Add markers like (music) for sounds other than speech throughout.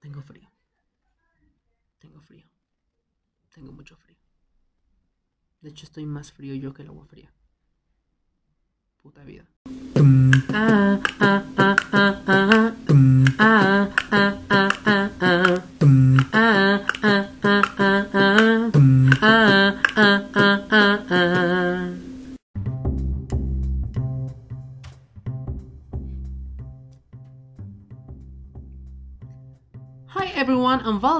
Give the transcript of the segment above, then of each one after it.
Tengo frío. Tengo frío. Tengo mucho frío. De hecho, estoy más frío yo que el agua fría. Puta vida. Ah, ah, ah,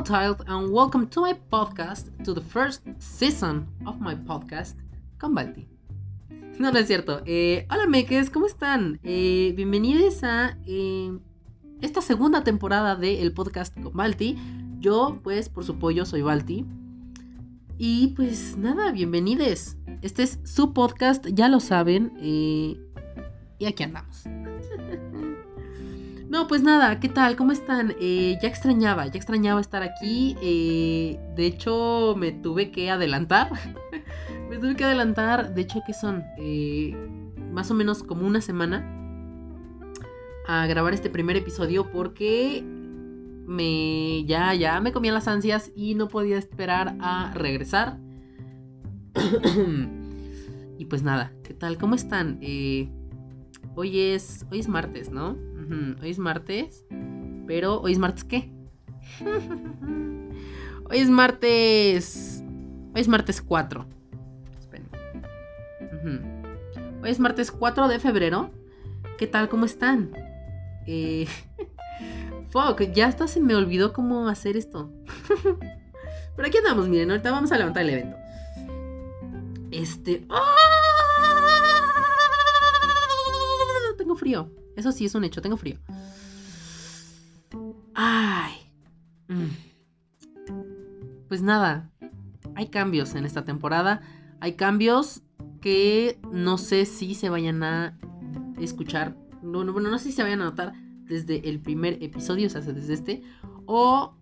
Volatile and welcome to my podcast, to the first season of my podcast con Balti. No, no es cierto. Eh, hola meques, ¿cómo están? Eh, bienvenidos a eh, esta segunda temporada del podcast con Balti. Yo, pues, por su pollo, soy Balti. Y pues nada, bienvenidos. Este es su podcast, ya lo saben. y aquí andamos. No, pues nada, ¿qué tal? ¿Cómo están? Eh, ya extrañaba, ya extrañaba estar aquí. eh, de hecho, me tuve que adelantar. (laughs) me tuve que adelantar, de hecho, ¿qué son? Eh, más o menos como una semana a grabar este primer episodio porque me ya ya me comían las ansias y no podía esperar a regresar. (clears throat) y pues nada, ¿qué tal? ¿Cómo están? Hoy es hoy es martes, ¿no? Hoy es martes, pero hoy es martes ¿qué? (laughs) hoy es martes hoy es martes 4. Esperen. Ujú. Hoy es martes 4 de febrero. ¿Qué tal? ¿Cómo están? Eh... (laughs) Fuck, ya hasta se me olvidó cómo hacer esto. (laughs) Pero aquí andamos, miren, ahorita vamos a levantar el evento. Este. ¡Ah! Tengo frío. Eso sí es un hecho, tengo frío. Ay. Mm. Pues nada. Hay cambios en esta temporada. Hay cambios que no sé si se vayan a escuchar. No, no, bueno, no sé si se vayan a notar desde el primer episodio, o sea, desde este. O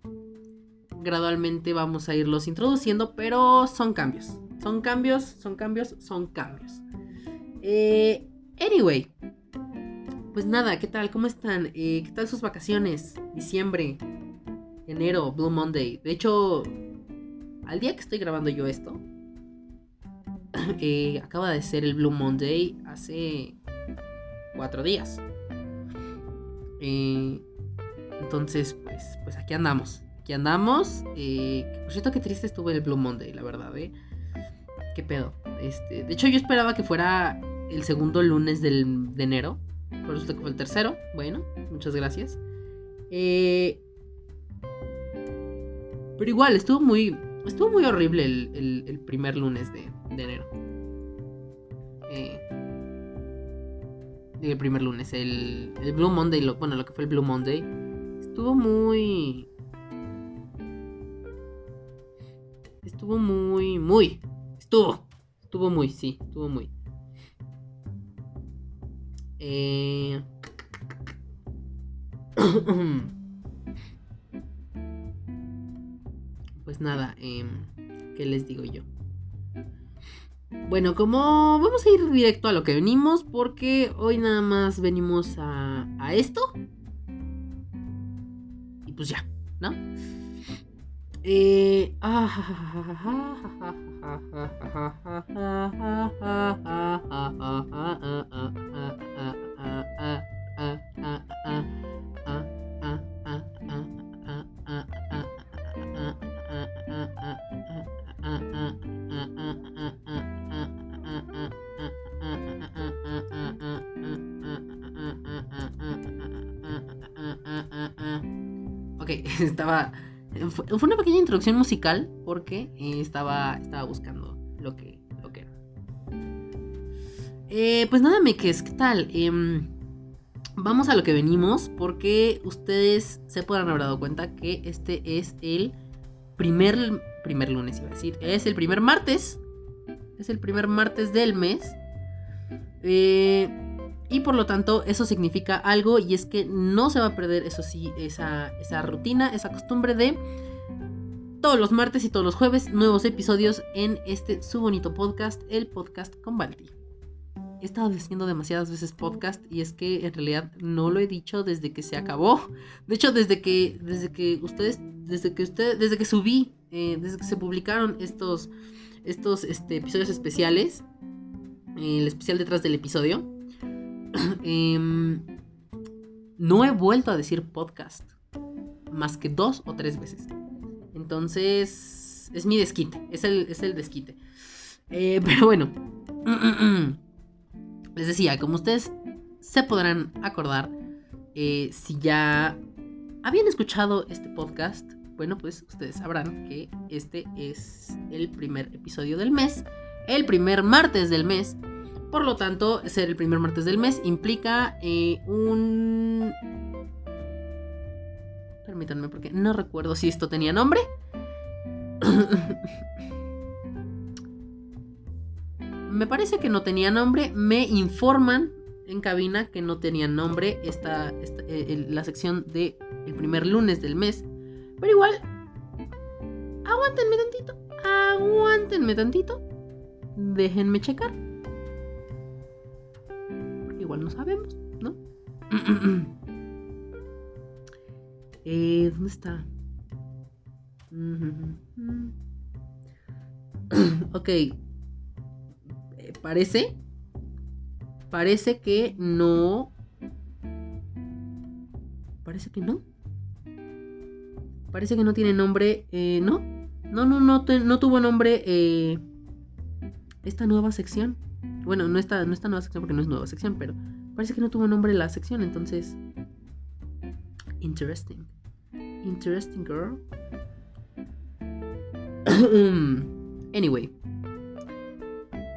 gradualmente vamos a irlos introduciendo, pero son cambios. Son cambios, son cambios, son cambios. Eh, anyway, pues nada, ¿qué tal? ¿Cómo están? Eh, ¿Qué tal sus vacaciones? Diciembre, enero, Blue Monday. De hecho, al día que estoy grabando yo esto, (clears throat) eh, acaba de ser el Blue Monday hace cuatro días. Eh, entonces, pues, pues aquí andamos. Aquí andamos. Eh, por cierto, qué triste estuvo el Blue Monday, la verdad, ¿eh? ¿Qué pedo? Este, de hecho, yo esperaba que fuera el segundo lunes del, de enero. Por eso fue el tercero. Bueno, muchas gracias. Eh, pero igual, estuvo muy. Estuvo muy horrible el, el- primer lunes de, de enero. Eh, el primer lunes, el, el Blue Monday, bueno, lo que fue el Blue Monday, estuvo muy. Estuvo muy, muy. Estuvo. Estuvo muy, sí, estuvo muy. Eh... (coughs) pues nada, em, ¿qué les digo yo? Bueno, como vamos a ir directo a lo que venimos, porque hoy nada más venimos a, a esto. Y pues ya, ¿no? Eh, Ok, (laughs) estaba. Fue una pequeña introducción musical porque eh, estaba, estaba buscando lo que, lo que era. Eh, pues nada, meques, ¿qué tal? Em, vamos a lo que venimos porque ustedes se podrán haber dado cuenta que este es el primer, primer lunes, iba a decir. Es el primer martes. Es el primer martes del mes. Eh, y por lo tanto, eso significa algo y es que no se va a perder, eso sí, esa, esa rutina, esa costumbre de todos los martes y todos los jueves nuevos episodios en este su bonito podcast, el podcast con Balti. he estado diciendo demasiadas veces podcast y es que en realidad no lo he dicho desde que se acabó. De hecho, desde que, desde que ustedes, desde que ustedes, desde que subí, eh, desde que se publicaron estos, estos este, episodios especiales, el especial detrás del episodio, (clears throat) em, no he vuelto a decir podcast más que dos o tres veces. Entonces, es mi desquite, es el, es el desquite. Eh, (laughs) pero bueno, (clears throat) les decía, como ustedes se podrán acordar, eh, si ya habían escuchado este podcast, bueno, pues ustedes sabrán que este es el primer episodio del mes, el primer martes del mes. Por lo tanto, ser el primer martes del mes implica eh, un... Permítanme porque no recuerdo si esto tenía nombre. (coughs) Me parece que no tenía nombre. Me informan en cabina que no tenía nombre esta, eh, la sección de primer lunes del mes. Pero igual, aguántenme tantito. Aguántenme tantito. Déjenme checar. Igual no sabemos, ¿no? (clears throat) eh, ¿Dónde está? (clears throat) ok, parece, parece que no, parece que no, parece que no tiene nombre, eh, no, no, no, no, no tuvo nombre eh, esta nueva sección. Bueno, no esta, no nueva sección porque no es nueva sección, pero parece que no tuvo nombre la sección, entonces... Interesting. Interesting girl. (coughs) anyway.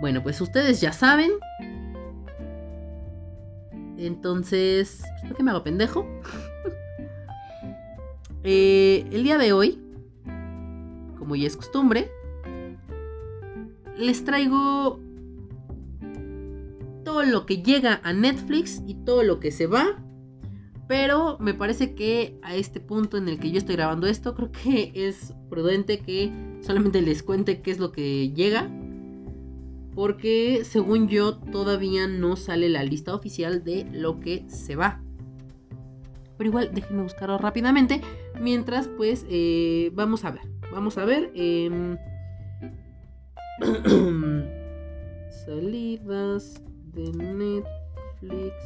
Bueno, pues ustedes ya saben. Entonces, ¿por qué me hago pendejo? (laughs) Eh, el día de hoy, como ya es costumbre, les traigo lo que llega a Netflix y todo lo que se va. Pero me parece que a este punto en el que yo estoy grabando esto, creo que es prudente que solamente les cuente qué es lo que llega porque según yo todavía no sale la lista oficial de lo que se va. Pero igual déjenme buscarlo rápidamente. Mientras pues eh, vamos a ver. Vamos a ver. Em, (clears throat) salidas de Netflix.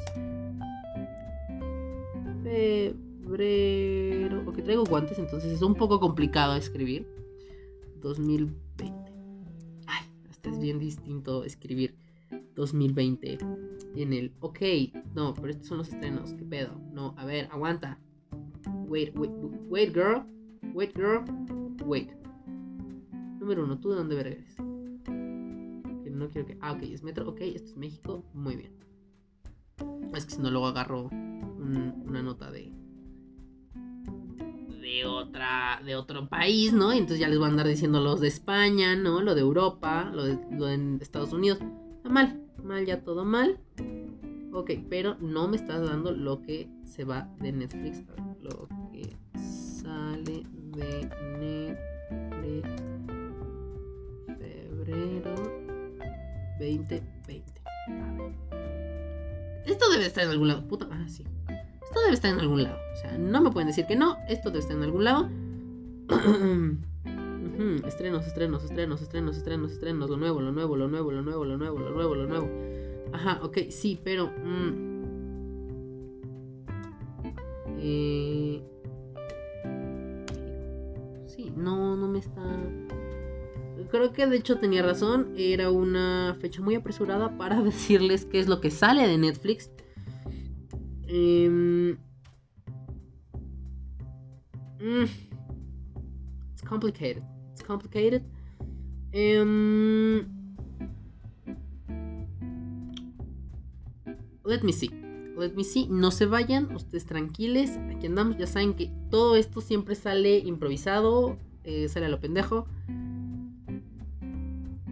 Febrero. Ok, traigo guantes, entonces es un poco complicado escribir. 2020 es bien distinto escribir 2020 en el, ok, no, pero estos son los estrenos, ¿qué pedo? No, a ver, aguanta. Wait, wait, wait, girl. Wait, girl. Wait. Número uno, ¿tú de dónde eres? No quiero que. Ah, ok, es metro. Ok, esto es México. Muy bien. Es que si no, luego agarro una nota de, de otra de otro país, ¿no? Y entonces ya les voy a andar diciendo los de España, ¿no? Lo de Europa, lo de, lo de Estados Unidos. mal, mal ya todo mal. Ok, pero no me estás dando lo que se va de Netflix. Lo que sale de Netflix. 2020. Esto debe estar en algún lado. Puta, ah, sí. Esto debe estar en algún lado. O sea, no me pueden decir que no. Esto debe estar en algún lado. (clears throat) estrenos, estrenos, estrenos, estrenos, estrenos, estrenos. Lo nuevo, lo nuevo, lo nuevo, lo nuevo, lo nuevo, lo nuevo, lo nuevo. Ajá, ok, sí, pero... Mm, eh, de hecho tenía razón. Era una fecha muy apresurada para (laughs) decirles qué es lo que sale de Netflix. Um, it's complicated. It's complicated. Um, let me see. Let me see. No se vayan, ustedes tranquiles. Aquí andamos. Ya saben que todo esto siempre sale improvisado. Eh, sale a lo pendejo.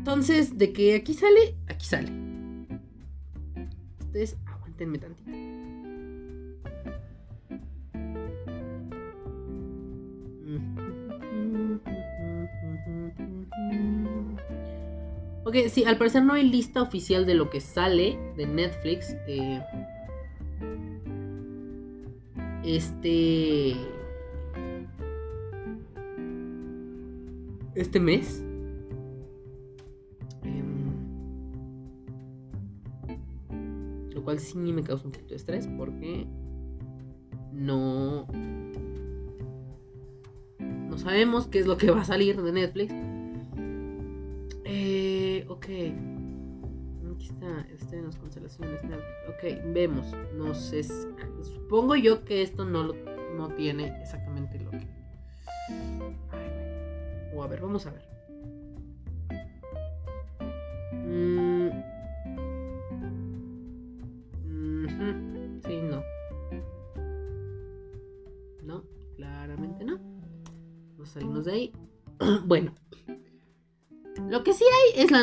Entonces, de que aquí sale, aquí sale. Ustedes aguantenme tantito. Ok, sí, al parecer no hay lista oficial de lo que sale de Netflix. Eh, este. Este mes. Cual sí me causa un poquito de estrés porque no. No sabemos qué es lo que va a salir de Netflix. Eh, ok. Aquí está, estrenos, constelaciones. Ok, vemos. No sé. Supongo yo que esto no, lo, no tiene exactamente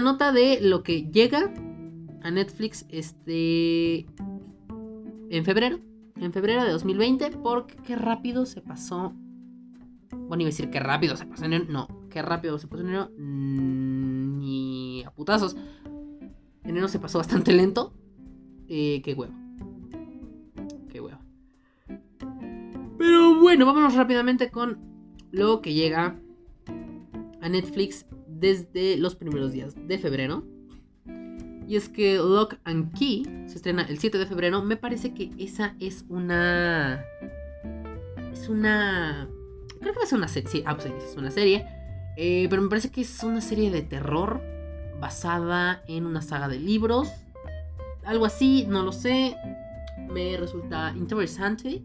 nota de lo que llega a Netflix este en febrero, en febrero de 2020, porque qué rápido se pasó. Bueno, iba a decir qué rápido se pasó enero, no, qué rápido se pasó enero, mm, ni a putazos. Enero se pasó bastante lento. Eh, qué huevo. Qué huevo. Pero bueno, vámonos rápidamente con lo que llega a Netflix desde los primeros días de febrero. Y es que Lock and Key se estrena el 7 de febrero. Me parece que esa es una. Es una. Creo que va a ser una serie. Sí, ah, pues es una serie. Eh, pero me parece que es una serie de terror basada en una saga de libros. Algo así, no lo sé. Me resulta interesante.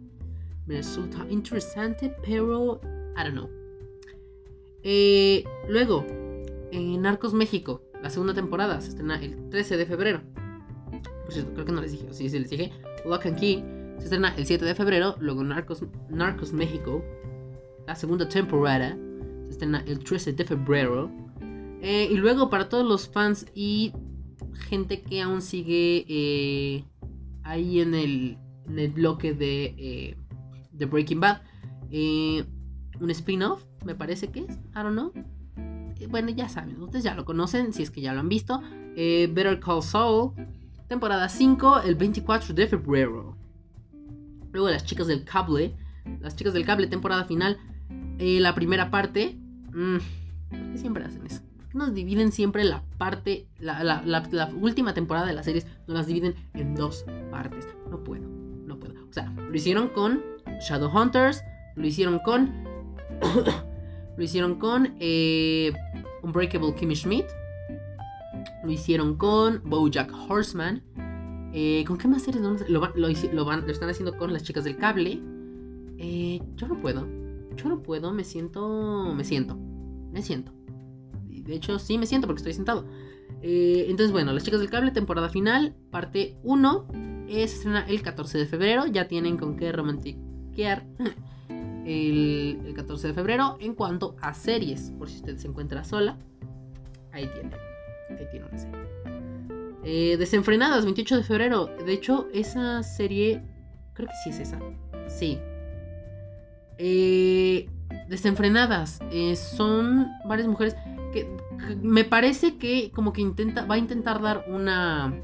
Me resulta interesante, pero I don't know. Eh, luego, en Narcos México, la segunda temporada, se estrena el 13 de febrero. Cierto, creo que no les dije, sí, sí les dije. Lock and Key se estrena el 7 de febrero. Luego Narcos, Narcos México, la segunda temporada, se estrena el 13 de febrero. Eh, y luego para todos los fans y gente que aún sigue eh, ahí en el, en el, bloque de, eh, de Breaking Bad, un spin-off, me parece que es, I don't know bueno, ya saben, ustedes ya lo conocen, si es que ya lo han visto. Eh, Better Call Saul, temporada 5, el 24 de febrero. Luego las chicas del cable, las chicas del cable, temporada final, eh, la primera parte. Mm, ¿Por qué siempre hacen eso? ¿Por qué nos dividen siempre la parte, la, última temporada de las series, nos las dividen en dos partes? No puedo, no puedo. O sea, lo hicieron con Shadowhunters, lo hicieron con... lo hicieron con eh, Unbreakable Kimmy Schmidt. Lo hicieron con Bojack Horseman. Eh, ¿Con qué más series? Lo, lo, están haciendo con las chicas del cable. Eh, yo no puedo. Yo no puedo. Me siento. Me siento. Me siento. De hecho, sí me siento porque estoy sentado. Entonces, bueno, las chicas del cable, temporada final, parte 1. Se estrena el 14 de febrero. Ya tienen con qué romantiquear (laughs) el, 14 de febrero. En cuanto a series, por si usted se encuentra sola, ahí tiene. Ahí tiene una serie. Eh, Desenfrenadas, 28 de febrero. De hecho, esa serie. Creo que sí es esa. Sí. Eh, desenfrenadas. Eh, son varias mujeres que, que, me parece que como que intenta. Va a intentar dar una.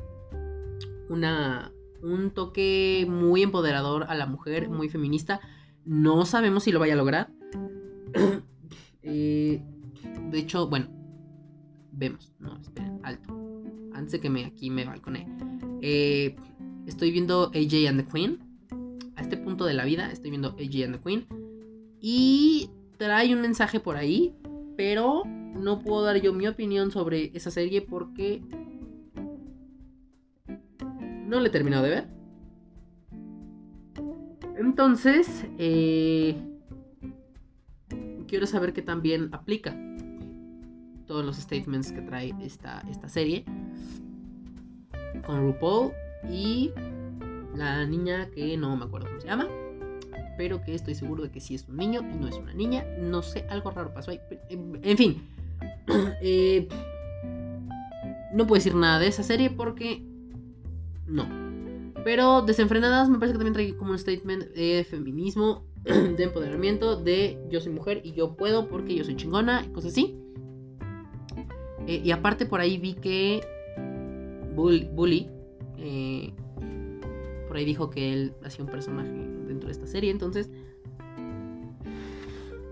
Una. Un toque muy empoderador a la mujer, muy feminista. No sabemos si lo vaya a lograr. (clears throat) Eh, de hecho, bueno. Vemos. No, esperen, alto. Antes de que me, aquí me balcone. Eh, estoy viendo AJ and the Queen. A este punto de la vida estoy viendo AJ and the Queen. Y trae un mensaje por ahí. Pero no puedo dar yo mi opinión sobre esa serie porque no le he terminado de ver. Entonces, eh, quiero saber qué también aplica todos los statements que trae esta, esta serie con RuPaul y la niña que no me acuerdo cómo se llama, pero que estoy seguro de que sí es un niño y no es una niña. No sé, algo raro pasó ahí. En fin, (clears throat) eh, no puedo decir nada de esa serie porque no. Pero Desenfrenadas me parece que también trae como un statement de feminismo, (clears throat) de empoderamiento, de yo soy mujer y yo puedo porque yo soy chingona y cosas así. Eh, y aparte por ahí vi que Bully, eh, por ahí dijo que él hacía un personaje dentro de esta serie, entonces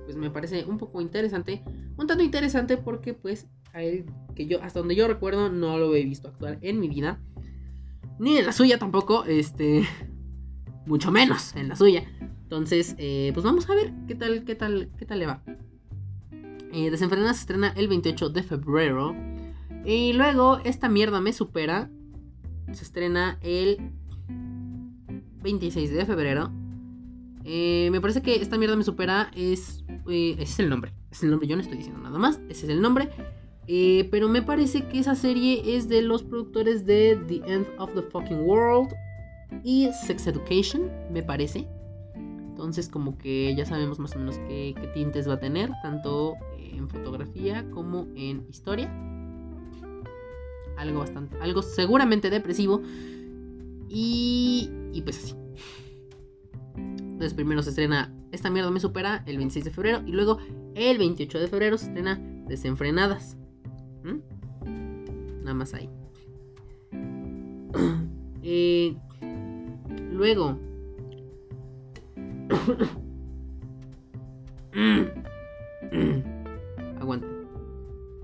pues me parece un poco interesante, un tanto interesante porque pues a él que yo hasta donde yo recuerdo no lo he visto actuar en mi vida, ni en la suya tampoco, este, (laughs) mucho menos en la suya. Entonces, eh, pues vamos a ver qué tal, qué tal, qué tal le va. Eh, Desenfrenada se estrena el 28 de febrero. Y luego, esta mierda me supera. Se estrena el 26 de febrero. Eh, me parece que esta mierda me supera es. ese es el nombre. Es el nombre, yo no estoy diciendo nada más. Ese es el nombre. Pero me parece que esa serie es de los productores de The End of the Fucking World y Sex Education, me parece. Entonces como que ya sabemos más o menos qué, tintes va a tener, tanto en fotografía como en historia. Algo bastante, algo seguramente depresivo. Y, y pues así. Entonces primero se estrena Esta mierda me supera el 26 de febrero y luego el 28 de febrero se estrena Desenfrenadas. Nada más ahí. (clears throat) eh, Luego. (clears throat) aguanten.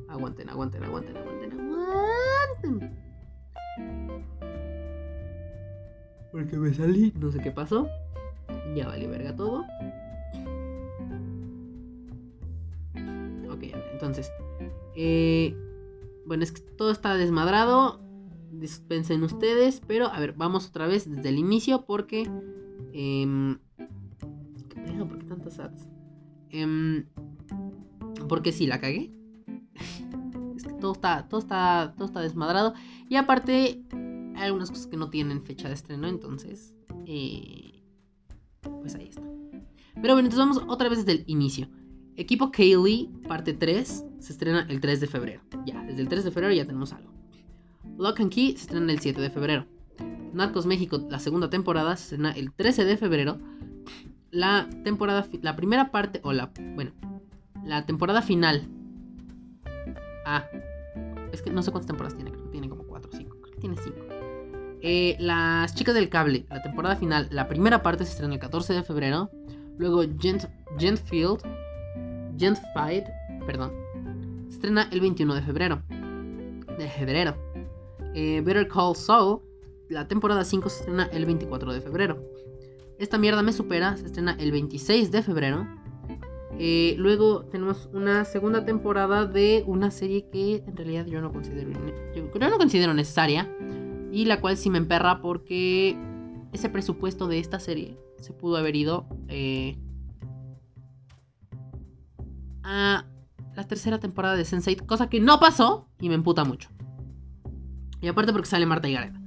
Aguanten, aguanten, aguanten, aguanten, aguanten. Porque me salí, no sé qué pasó. Ya vale verga todo. Ok, entonces. Eh, bueno, es que todo está desmadrado dispensen ustedes, pero a ver, vamos otra vez desde el inicio porque... Eh, ¿Qué pedo? ¿Por qué tantas ads? Eh, porque sí, la cagué. (laughs) es que todo está, todo, está, todo está desmadrado. Y aparte, hay algunas cosas que no tienen fecha de estreno, entonces... Eh, pues ahí está. Pero bueno, entonces vamos otra vez desde el inicio. Equipo Kaylee, parte 3, se estrena el 3 de febrero. Ya, desde el 3 de febrero ya tenemos algo. Lock and Key se estrena el 7 de febrero. Narcos México, la segunda temporada, se estrena el 13 de febrero. La temporada, la primera parte, o la, bueno, la temporada final. Ah, es que no sé cuántas temporadas tiene, creo que tiene como 4 o 5, creo que tiene 5. Eh, las chicas del cable, la temporada final, la primera parte se estrena el 14 de febrero. Luego Gent, Gentfield, Gentfied, perdón, se estrena el 21 de febrero. De febrero. Eh, Better Call Saul, la temporada 5 se estrena el 24 de febrero. Esta mierda me supera, se estrena el 26 de febrero. Eh, luego tenemos una segunda temporada de una serie que en realidad yo no considero, yo, no considero necesaria. Y la cual sí me emperra porque ese presupuesto de esta serie se pudo haber ido eh, a la tercera temporada de Sense8, cosa que no pasó y me emputa mucho. Y aparte porque sale Marta y Gareda.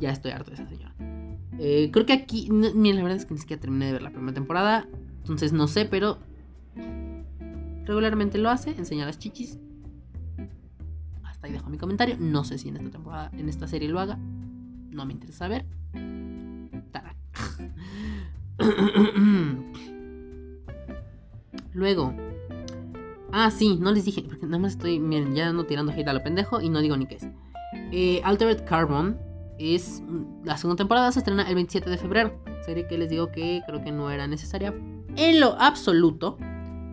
Ya estoy harto de esa señora. Eh, creo que aquí, ni la verdad es que ni siquiera terminé de ver la primera temporada. Entonces no sé, pero regularmente lo hace, enseña las chichis. Hasta ahí dejo mi comentario. No sé si en esta temporada, en esta serie lo haga. No me interesa saber. (laughs) Luego. Ah, sí, no les dije, porque nada más estoy, miren, ya ando tirando hate a lo pendejo y no digo ni qué es. Eh, Altered Carbon es la segunda temporada, se estrena el 27 de febrero. Serie que les digo que creo que no era necesaria en lo absoluto,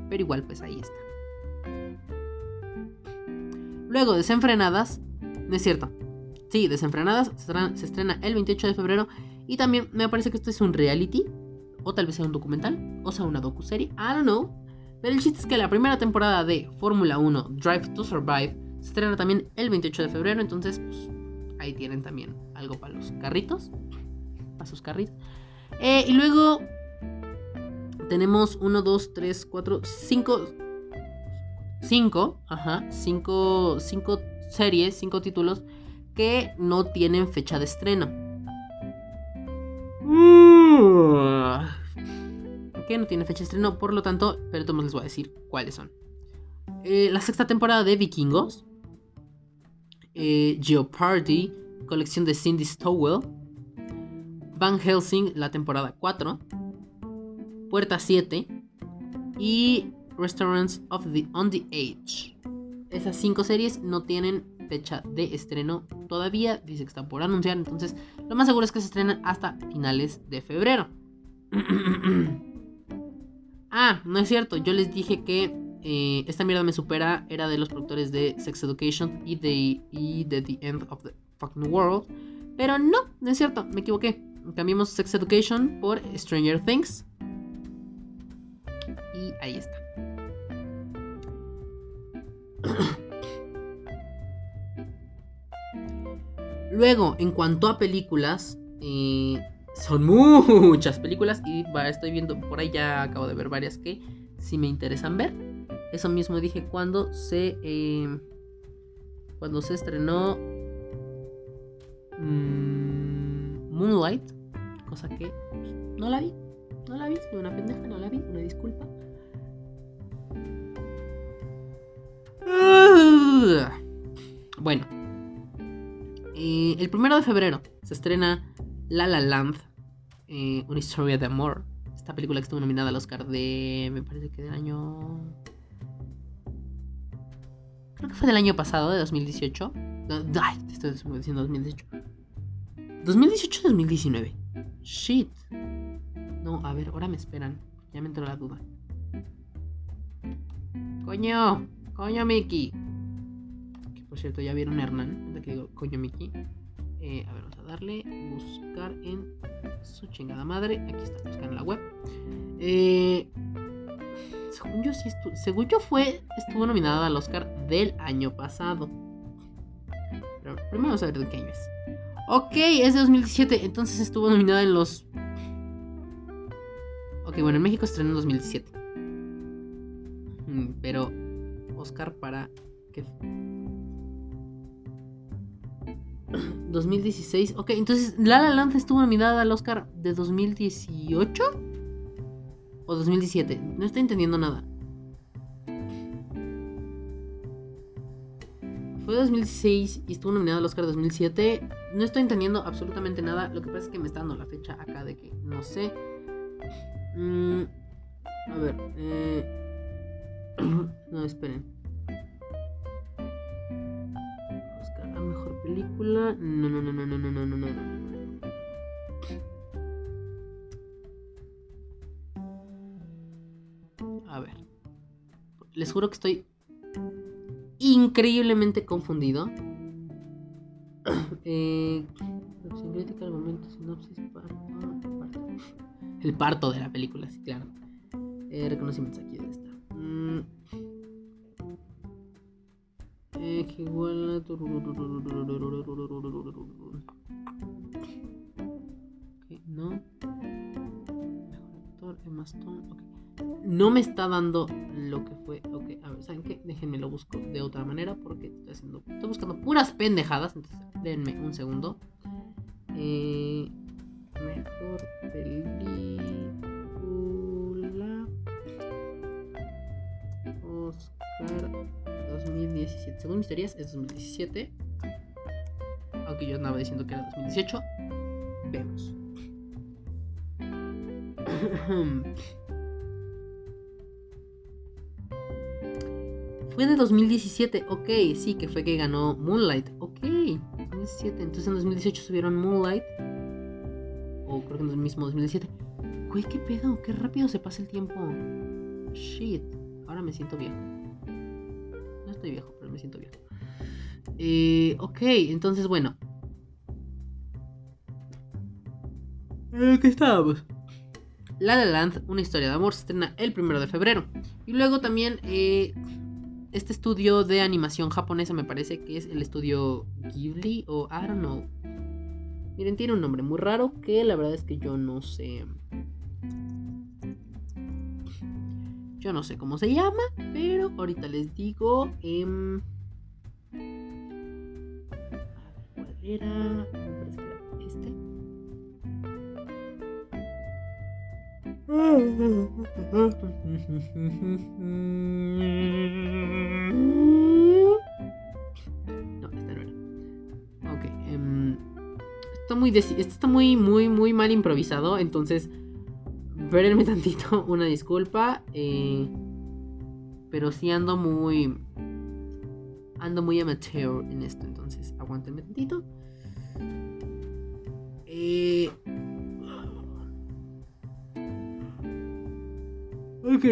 pero igual pues ahí está. Luego, Desenfrenadas, no es cierto. Sí, Desenfrenadas se estrena, el 28 de febrero y también me parece que esto es un reality o tal vez sea un documental o sea una docuserie, I don't know. Pero el chiste es que la primera temporada de Fórmula 1 Drive to Survive se estrena también el 28 de febrero, entonces pues, ahí tienen también algo para los carritos. Para sus carritos. Eh, y luego tenemos 1, 2, 3, 4, 5. 5, ajá, 5 series, 5 títulos que no tienen fecha de estreno. Que no tiene fecha de estreno, por lo tanto, pero todos les voy a decir cuáles son. Eh, la sexta temporada de Vikingos, eh, Geopardy, colección de Cindy Stowell, Van Helsing, la temporada 4, Puerta 7 y Restaurants of the On the Age. esas cinco series no tienen fecha de estreno todavía. Dice que está por anunciar. Entonces, lo más seguro es que se estrenen hasta finales de febrero. (clears throat) ah, no es cierto. Yo les dije que eh, esta mierda me supera. Era de los productores de Sex Education y de, The End of the Fucking World. Pero no, no es cierto. Me equivoqué. Cambiamos Sex Education por Stranger Things. Y ahí está. (coughs) Luego, en cuanto a películas, eh, son muchas películas y estoy viendo, por ahí ya acabo de ver varias que sí me interesan ver. Eso mismo dije cuando se, eh, cuando se estrenó mm, Moonlight, cosa que no la vi, no la vi, soy una pendeja, no la vi, una disculpa. Bueno, eh, el primero de febrero se estrena La La Land, eh, una historia de amor. Esta película que estuvo nominada al Oscar de, me parece que del año... Creo que fue del año pasado, de 2018. Ay, estoy diciendo 2018. 2018-2019. Shit. No, a ver, ahora me esperan. Ya me entró la duda. Coño, coño, Mickey. Por cierto, ya vieron a Hernán. Que digo, coño Mickey. Eh, a ver, vamos a darle. Buscar en su chingada madre. Aquí está, buscar en la web. Eh, según yo sí Según yo fue. Estuvo nominada al Oscar del año pasado. Pero primero vamos a ver de qué año es. Ok, es de 2017. Entonces estuvo nominada en los. Ok, bueno, en México estrenó en 2017. Mm, pero Oscar para. ¿Qué? 2016. Ok, entonces La La Land estuvo nominada al Oscar de 2018 o 2017. No estoy entendiendo nada. Fue 2016 y estuvo nominada al Oscar 2007. No estoy entendiendo absolutamente nada. Lo que pasa es que me está dando la fecha acá de que no sé. Mm, a ver. Eh... (clears throat) no, esperen. Película. No, no, no, no, no, no, no, no, no. A ver. Les juro que estoy increíblemente confundido. (clears throat) eh, parto, parto. El parto de la película, sí, claro. Eh, reconocimientos aquí de esta. Mm. Que igual no. No me está dando lo que fue. Ok, a ver, ¿saben qué? Déjenme lo busco de otra manera porque estoy haciendo. Estoy buscando puras pendejadas. Entonces, denme un segundo. Eh, mejor película. 2017. Según mis teorías es 2017. Aunque yo andaba diciendo que era 2018. Vemos. (clears throat) Fue de 2017, ok, sí, que fue que ganó Moonlight, ok, 2017, entonces en 2018 subieron Moonlight, o creo que en el mismo 2017. Güey, qué pedo, qué rápido se pasa el tiempo. Shit, ahora me siento bien estoy viejo, me siento viejo. Eh, ok, entonces bueno. Eh, ¿Qué estábamos? La La Land, una historia de amor, se estrena el primero de febrero. Y luego también eh, este estudio de animación japonesa me parece que es el estudio Ghibli o I don't know. Miren, tiene un nombre muy raro que la verdad es que yo no sé. Yo no sé cómo se llama, pero ahorita les digo. Eh, ¿Cuál era? este. (laughs) No, esta no era. Ok. Um, está muy, esto está muy, muy, muy mal improvisado. Entonces espérenme tantito, (laughs) una disculpa. Pero sí ando muy. ando muy amateur en esto, entonces aguántenme tantito. Eh... Ok.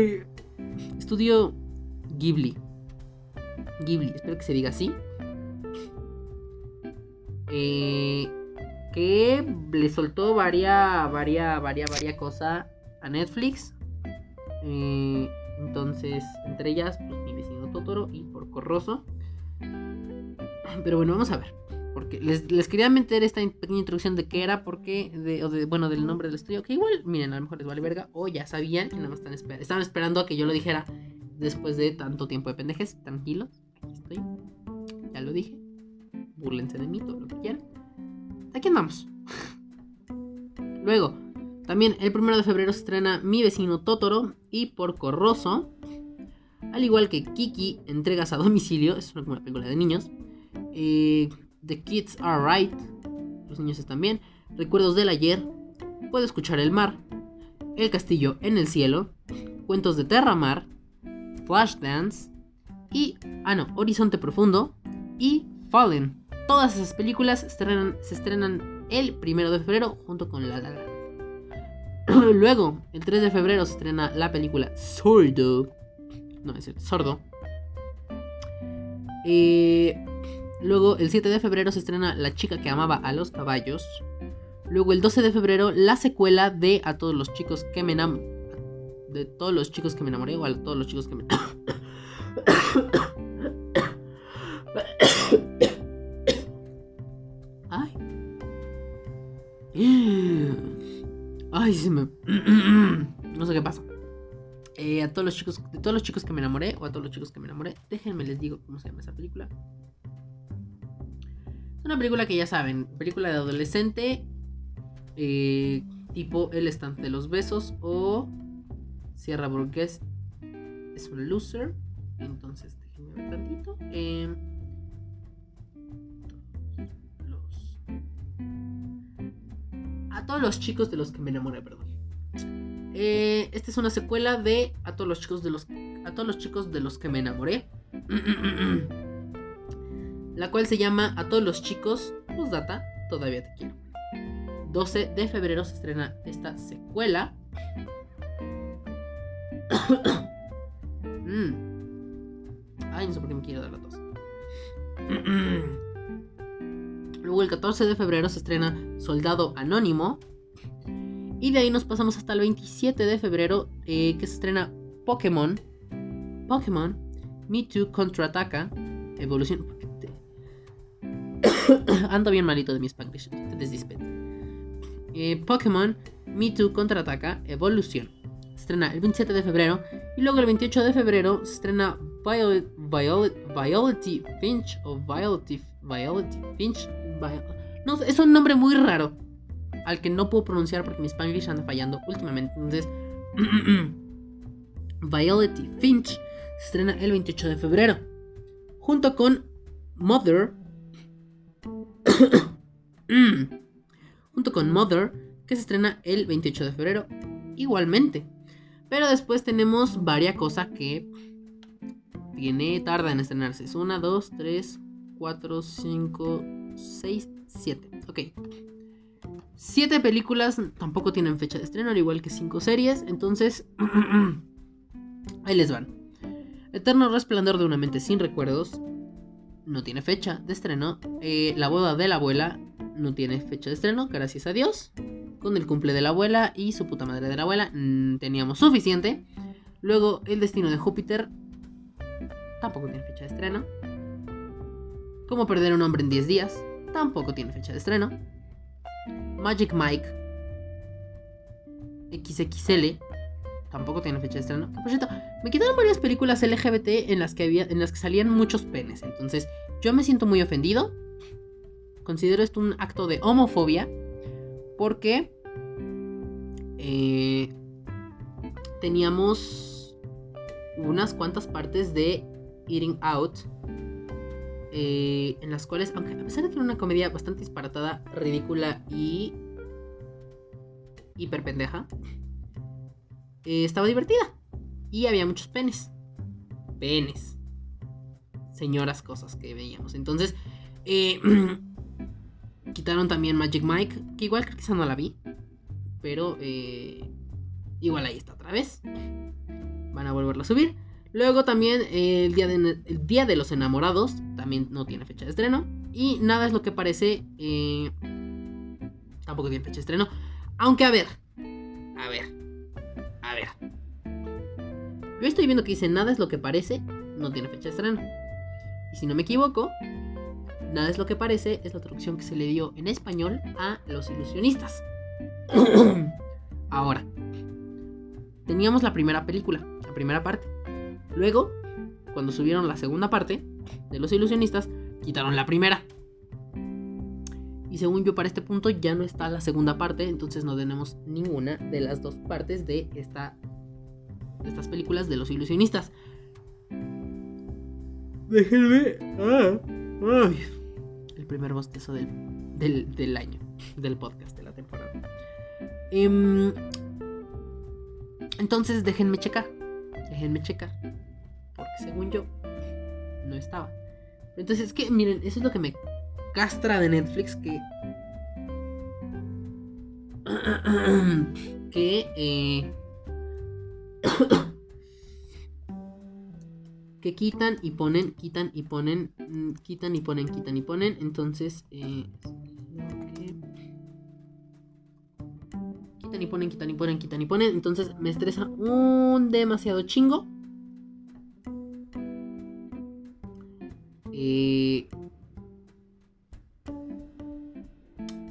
Estudio Ghibli. Ghibli, espero que se diga así. Eh, que le soltó varia, varia, varia, varia cosa a Netflix. Eh, entonces, entre ellas, pues mi vecino Totoro y Porco Rosso. Pero bueno, vamos a ver. Porque les, quería meter esta pequeña introducción de qué era, porque, de, o bueno, del nombre del estudio. Que igual, miren, a lo mejor les vale verga. O ya sabían y nada más están. Estaban esperando a que yo lo dijera después de tanto tiempo de pendejes. Tranquilos, aquí estoy. Ya lo dije. Burlense de mí, todo lo que quieran. Aquí andamos. (laughs) Luego, también el primero de febrero se estrena Mi vecino Totoro y Porco Rosso. Al igual que Kiki, entregas a domicilio. Es una, película de niños. Eh, The Kids Are Right. Los niños están bien. Recuerdos del ayer. Puedo escuchar el mar. El castillo en el cielo. Cuentos de Terramar. Flashdance. Y. Ah, no. Horizonte Profundo. Y Fallen. Todas esas películas se estrenan, el primero de febrero junto con La La (clears throat) Luego, el 3 de febrero se estrena la película Sordo. No, es cierto, Sordo. Eh, luego, el 7 de febrero se estrena La chica que amaba a los caballos. Luego, el 12 de febrero, la secuela de A todos los chicos que me enamoré. De todos los chicos que me enamoré, o a todos los chicos que me. (coughs) Ay. Ay, se me. (clears throat) no sé qué pasa. Eh, a todos los chicos, de todos los chicos que me enamoré, o a todos los chicos que me enamoré, déjenme les digo cómo se llama esa película. Es una película que ya saben, película de adolescente, eh, tipo El estante de los besos o Sierra Burgués es un loser. Entonces, déjenme ver tantito. Eh, a todos los chicos de los que me enamoré, perdón. Eh, esta es una secuela de a todos los chicos de los a todos los chicos de los que me enamoré. (clears throat) la cual se llama A todos los chicos, data todavía te quiero. 12 de febrero se estrena esta secuela. (clears throat) Mm. Ay, no sé por qué me quiero dar la tos. (clears throat) Luego el 14 de febrero se estrena Soldado Anónimo. Y de ahí nos pasamos hasta el 27 de febrero eh, que se estrena Pokémon. Pokémon Mewtwo contraataca. Evolución. (coughs) Ando bien malito de mi Spanglish. Ustedes eh, Pokémon Mewtwo contraataca. Evolución. Se estrena el 27 de febrero. Y luego el 28 de febrero se estrena Violet, Violet, Finch o Violet, Violet Finch no, es un nombre muy raro. Al que no puedo pronunciar porque mi Spanglish anda fallando últimamente. Entonces, (clears throat) Violet Finch se estrena el 28 de febrero. Junto con Mother. (clears throat) junto con Mother, que se estrena el 28 de febrero. Igualmente. Pero después tenemos varias cosas que tiene tarda en estrenarse. Es 1, 2, 3, 4, 5, 6, 7. Ok. 7 películas tampoco tienen fecha de estreno, al igual que 5 series. Entonces, (clears throat) ahí les van. Eterno Resplandor de una mente sin recuerdos. No tiene fecha de estreno. Eh, la boda de la abuela no tiene fecha de estreno, gracias a Dios. Con el cumple de la abuela y su puta madre de la abuela mm, teníamos suficiente. Luego, El destino de Júpiter tampoco tiene fecha de estreno. Cómo perder a un hombre en 10 días tampoco tiene fecha de estreno. Magic Mike XXL tampoco tiene fecha de estreno. Por cierto, me quitaron varias películas LGBT en las que había, en las que salían muchos penes. Entonces, yo me siento muy ofendido. Considero esto un acto de homofobia. Porque eh, teníamos unas cuantas partes de Eating Out eh, en las cuales, aunque a pesar de que era una comedia bastante disparatada, ridícula y hiper pendeja, eh, estaba divertida. Y había muchos penes. Penes. señoras cosas que veíamos. Entonces, eh, (clears throat) quitaron también Magic Mike, que igual creo que esa no la vi, pero igual ahí está otra vez. Van a volverlo a subir. Luego también eh, el, día de, el Día de los Enamorados, también no tiene fecha de estreno. Y nada es lo que parece, tampoco tiene fecha de estreno. Aunque a ver, a ver, a ver. Yo estoy viendo que dice nada es lo que parece, no tiene fecha de estreno. Y si no me equivoco, nada es lo que parece es la traducción que se le dio en español a los ilusionistas. (clears throat) Ahora, teníamos la primera película, la primera parte. Luego, cuando subieron la segunda parte de los ilusionistas, quitaron la primera. Y según yo, para este punto ya no está la segunda parte, entonces no tenemos ninguna de las dos partes de, esta, de estas películas de los ilusionistas. Déjenme. Ah, el primer bostezo del, del, año, del podcast, de la temporada. Em, entonces, déjenme checar. Déjenme checar. Porque según yo, no estaba. Entonces, es que, miren, eso es lo que me castra de Netflix que. (coughs) que. Eh, (coughs) que quitan y ponen, quitan y ponen, mm, quitan y ponen, quitan y ponen. Entonces, eh, quitan y ponen, quitan y ponen, quitan y ponen. Entonces me estresa un demasiado chingo. Que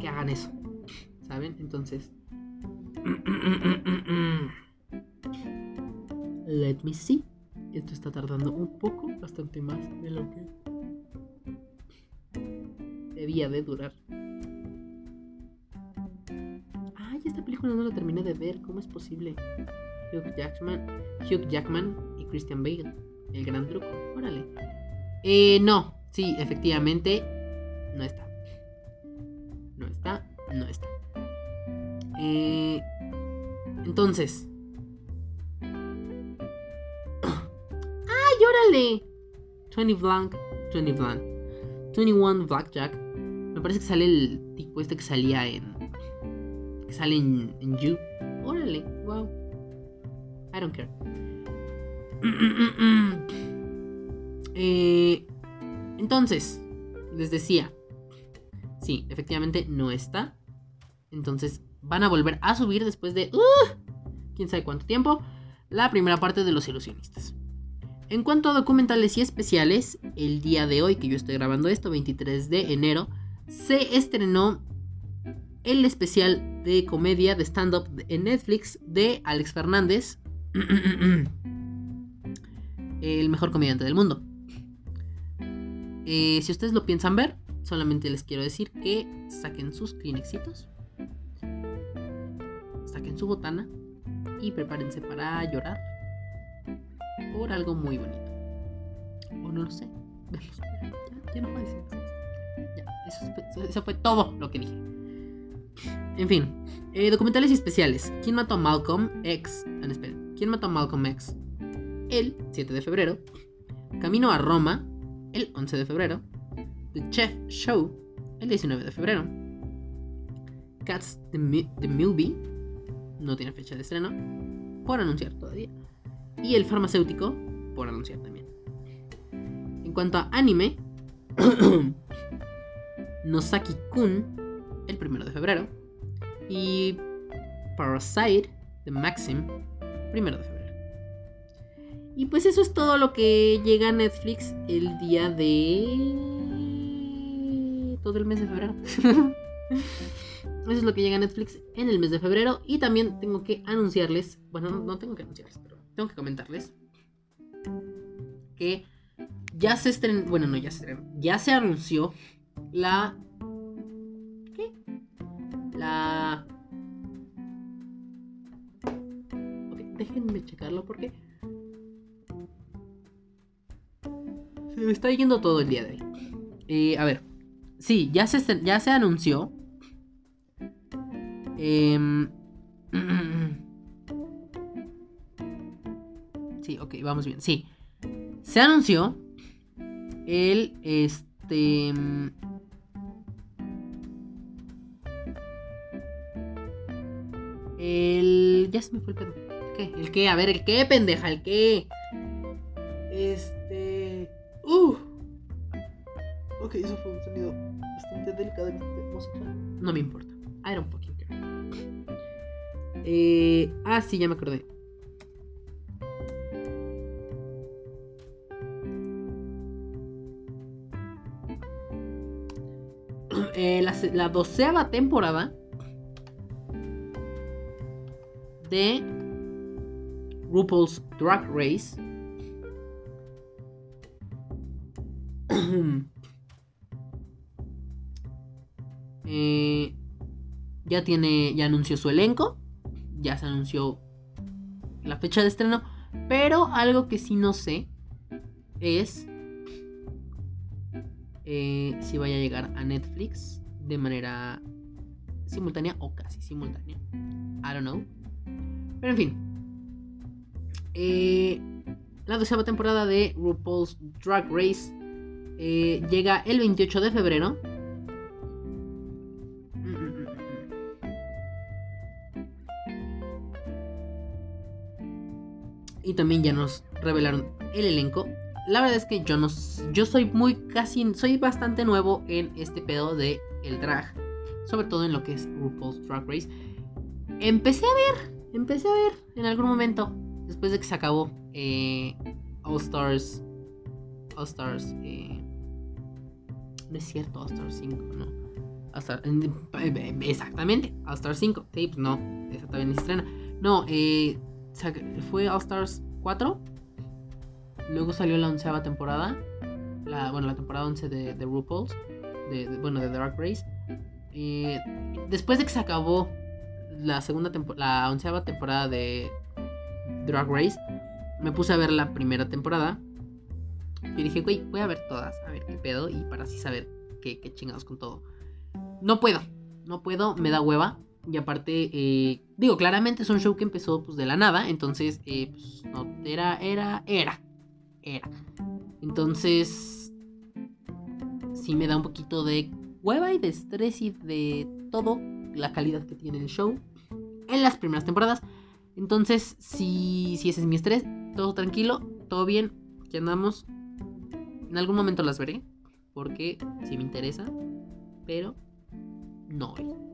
hagan eso. ¿Saben? Entonces... (clears throat) Let me see. Esto está tardando un poco, bastante más de lo que debía de durar. Ay, esta película no la terminé de ver, ¿cómo es posible? Hugh Jackman, Hugh Jackman y Christian Bale, el gran truco, órale. Eh, no, sí, efectivamente, no está. No está, no está. Eh, entonces, 20 Blanc. 20 Blanc. 21 Blackjack. Me parece que sale el tipo este que salía en. Que sale en, en You. Órale, wow. I don't care. (clears throat) eh, entonces, les decía. Sí, efectivamente no está. Entonces van a volver a subir después de. Uh, quién sabe cuánto tiempo. La primera parte de los ilusionistas. En cuanto a documentales y especiales, el día de hoy que yo estoy grabando esto, 23 de enero, se estrenó el especial de comedia de stand-up en Netflix de Alex Fernández, (clears throat) el mejor comediante del mundo. Eh, si ustedes lo piensan ver, solamente les quiero decir que saquen sus Kleenexitos, saquen su botana y prepárense para llorar por algo muy bonito. O no lo sé. Ya, no puede ser. Ya, eso, fue todo lo que dije. En fin, eh, documentales especiales. ¿Quién mató a Malcolm X? Ah. ¿Quién mató a Malcolm X? El 7 de febrero. Camino a Roma, el 11 de febrero. The Chef Show, el 19 de febrero. Cats the, the Movie, no tiene fecha de estreno, por anunciar todavía y el farmacéutico, por anunciar también. En cuanto a anime, (coughs) Nosaki-kun, el primero de febrero, y Parasite, de Maxim, primero de febrero. Y pues eso es todo lo que llega a Netflix el día de... todo el mes de febrero. (laughs) Eso es lo que llega a Netflix en el mes de febrero. Y también tengo que anunciarles, bueno, no, tengo que anunciarles, pero tengo que comentarles que ya se estrenó, bueno, no ya se estrenó, ya se anunció la... ¿Qué? La... Ok, déjenme checarlo porque... Me está yendo todo el día de hoy. Eh, a ver, sí, ya se, ya se anunció. (clears throat) Eh, ok, vamos bien. Sí. Se anunció el este el ya se me fue el pedo. ¿Qué? ¿El qué? A ver, ¿el qué, pendeja? ¿El qué? Este. No me importa. I don't fucking care. Eh, ah, sí, ya me acordé. (clears throat) Eh, la, la doceava temporada de RuPaul's Drag Race ya tiene, ya anunció su elenco, ya se anunció la fecha de estreno, pero algo que sí no sé es eh, si vaya a llegar a Netflix de manera simultánea o casi simultánea. I don't know. Pero en fin. Eh, la doceava temporada de RuPaul's Drag Race llega el 28 de febrero y también ya nos revelaron el elenco. La verdad es que yo no yo soy muy casi soy bastante nuevo en este pedo de el drag, sobre todo en lo que es RuPaul's Drag Race. Empecé a ver, empecé a ver en algún momento después de que se acabó eh, All Stars All Stars eh, cierto All Stars 5, no. Eh, exactamente, All Stars 5. Sí, pues no, esa todavía ni estrena. No, eh fue All Stars 4. Luego salió la onceava temporada. La, bueno, la temporada 11 de, de RuPaul's. De, bueno, de Dark Race. después de que se acabó la segunda la onceava temporada de Drag Race, me puse a ver la primera temporada. Y dije, güey, voy a ver todas, a ver qué pedo, y para así saber qué, qué chingados con todo. No puedo, no puedo, me da hueva. Y aparte, eh, digo, claramente es un show que empezó pues de la nada. Entonces, eh, pues, no, era, era, era, era. Entonces, sí me da un poquito de hueva y de estrés y de todo la calidad que tiene el show en las primeras temporadas. Entonces, si, si ese es mi estrés, todo tranquilo, todo bien, aquí andamos. En algún momento las veré, porque si me interesa, pero no hoy.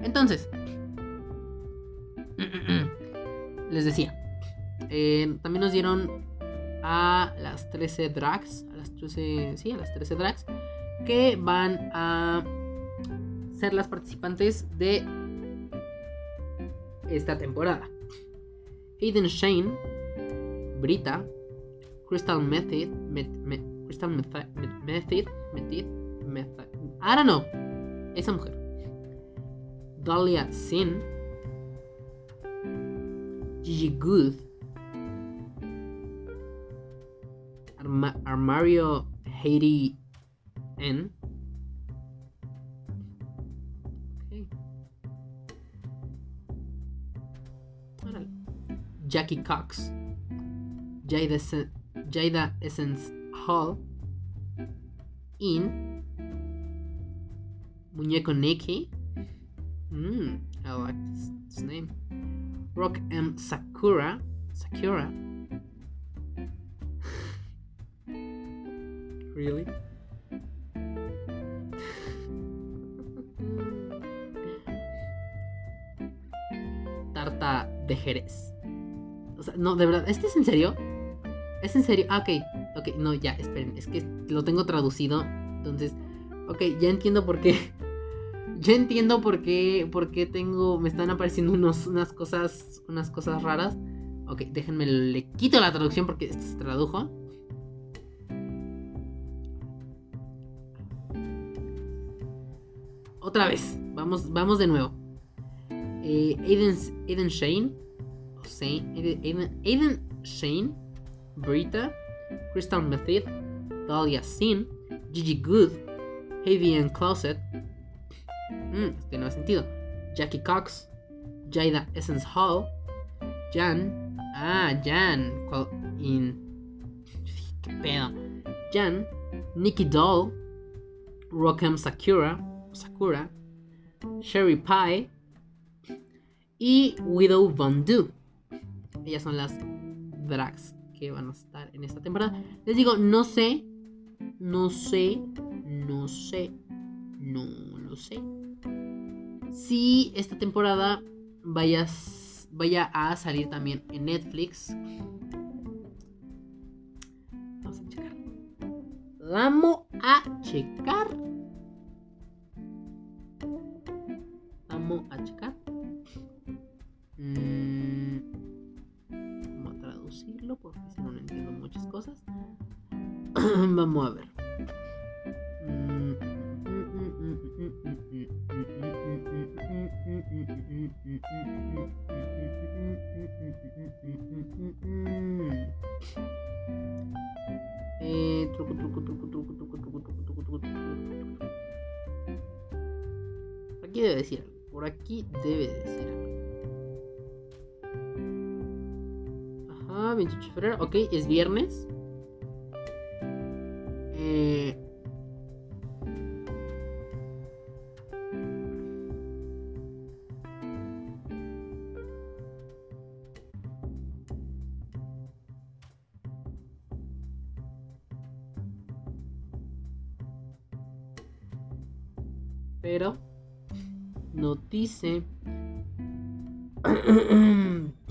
Entonces, les decía, eh, también nos dieron a las 13 drags, a las 13, sí, a las 13 drags, que van a ser las participantes de esta temporada. Aiden Shane, Brita, Crystal Method, Crystal Method, Method, Method, method, I don't know, esa mujer. Dahlia Sin, Gigi Good, Armario Haiti N. Jackie Cox, Jada, Jada Essence Hall, In, Muñeco Nikki, mm, I like this, this name, Rock M Sakura, Sakura, (laughs) really? (laughs) Tarta de Jerez. O sea, no, de verdad, ¿este es en serio? ¿Es en serio? Ah, ok, ok, no, ya, esperen, es que lo tengo traducido, entonces, ok, ya entiendo por qué. (laughs) Ya entiendo por qué, por qué tengo, me están apareciendo unos, unas cosas, unas cosas raras. Ok, déjenme, le quito la traducción porque se tradujo. Otra vez, vamos, vamos de nuevo. Eh, Aiden, Shane, Aiden Shane, Brita, Crystal Method, Dahlia Sin, Gigi Good, Heavy and Closet, Mm, este no sentido. Jackie Cox, Jada Essence Hall, Jan, ah, Jan, in, qué pedo, Jan, Nikki Doll, Rockham Sakura, Sakura, Sherry Pie y Widow Von. Ellas son las drags que van a estar en esta temporada. Les digo, no sé, no sé, no sé, no lo sé. Si esta temporada vaya, vaya a salir también en Netflix. Vamos a checar. Vamos a checar. Ok, es viernes. Eh, pero no dice (clears throat) (clears throat)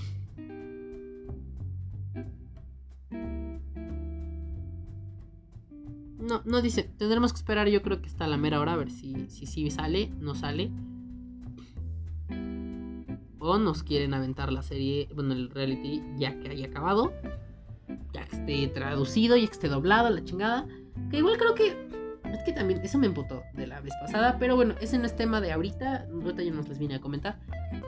No, no dice. Tendremos que esperar, yo creo que está a la mera hora a ver si, si, si sale, no sale. O nos quieren aventar la serie, bueno, el reality ya que haya acabado. Ya que esté traducido, ya que esté doblado, la chingada. Que igual creo que es que también, eso me emputó de la vez pasada. Pero bueno, ese no es tema de ahorita. Ahorita yo nos les vine a comentar.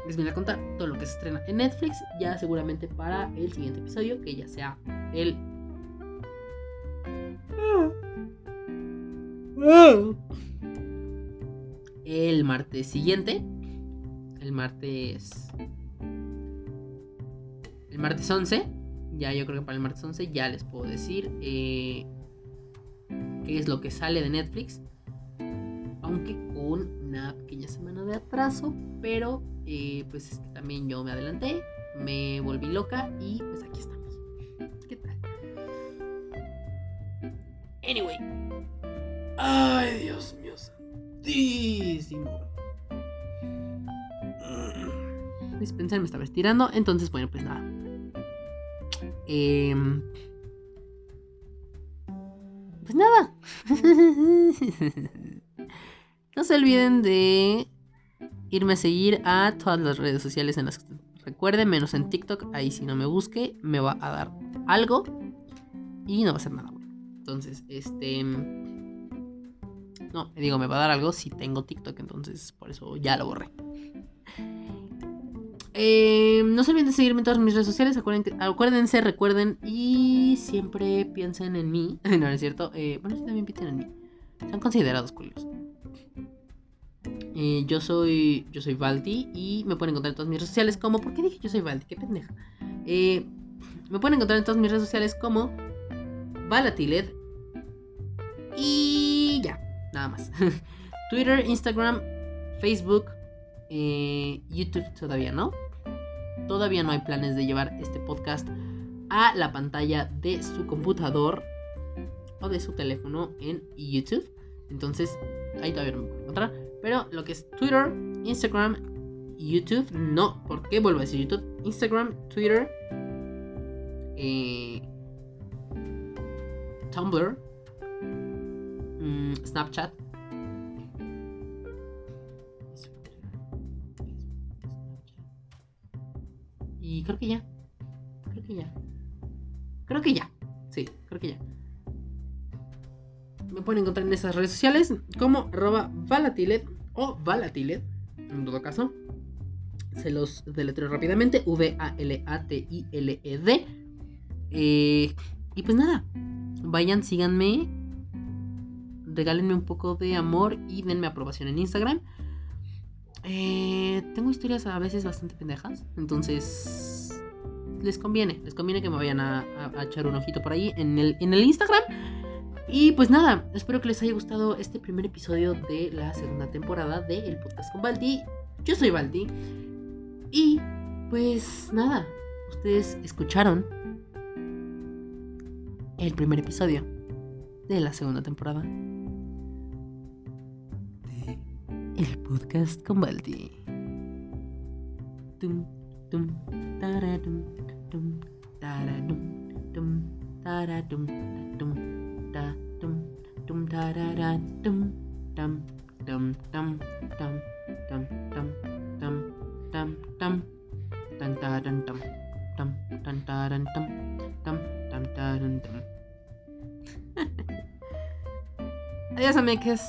Les vine a contar todo lo que se estrena en Netflix. Ya seguramente para el siguiente episodio. Que ya sea el. El martes siguiente. El martes. El martes 11. Ya yo creo que para el martes 11 ya les puedo decir. Eh, qué es lo que sale de Netflix. Aunque con una pequeña semana de atraso, pero eh, pues también yo me adelanté, me volví loca y pues aquí estamos. ¿Qué tal? Anyway. Ay, Dios mío, santísimo. Dispenser me estaba estirando, entonces bueno, pues nada. Eh, pues nada. (laughs) no se olviden de irme a seguir a todas las redes sociales en las que recuerden, menos en TikTok. Ahí si no me busque, me va a dar algo y no va a ser nada bueno. Entonces, este. No, digo, me va a dar algo si tengo TikTok, entonces por eso ya lo borré. Eh, no se olviden de seguirme en todas mis redes sociales. Acuérdense, recuerden y siempre piensen en mí. (laughs) no, es cierto. Eh, bueno, sí, también piensen en mí. Sean considerados culios. Eh, yo soy yo soy Valdi y me pueden encontrar en todas mis redes sociales como... ¿Por qué dije yo soy Valdi? Qué pendeja. me pueden encontrar en todas mis redes sociales como Valatiled. Y nada más. (laughs) Twitter, Instagram, Facebook, YouTube todavía no todavía no hay planes de llevar este podcast a la pantalla de su computador o de su teléfono en YouTube. Entonces, ahí todavía no me puedo encontrar. Pero lo que es Twitter, Instagram, YouTube, no. ¿Por qué vuelvo a decir YouTube? Instagram, Twitter, eh, Tumblr, mm, Snapchat Y creo que ya. Creo que ya. Creo que ya. Sí, creo que ya. Me pueden encontrar en esas redes sociales como arroba valatilet o valatilet, en todo caso. Se los deletreo rápidamente. V-A-L-A-T-I-L-E-D. Eh, y pues nada. Vayan, síganme. Regálenme un poco de amor y denme aprobación en Instagram. eh, tengo historias a veces bastante pendejas. Entonces, les conviene. Les conviene que me vayan a, echar un ojito por ahí en el, en el Instagram. Y pues nada, espero que les haya gustado este primer episodio de la segunda temporada de El Podcast con Balti. Yo soy Balti. Y pues nada, ustedes escucharon el primer episodio de la segunda temporada El Podcast con Balti. Tum. Adiós, amigues.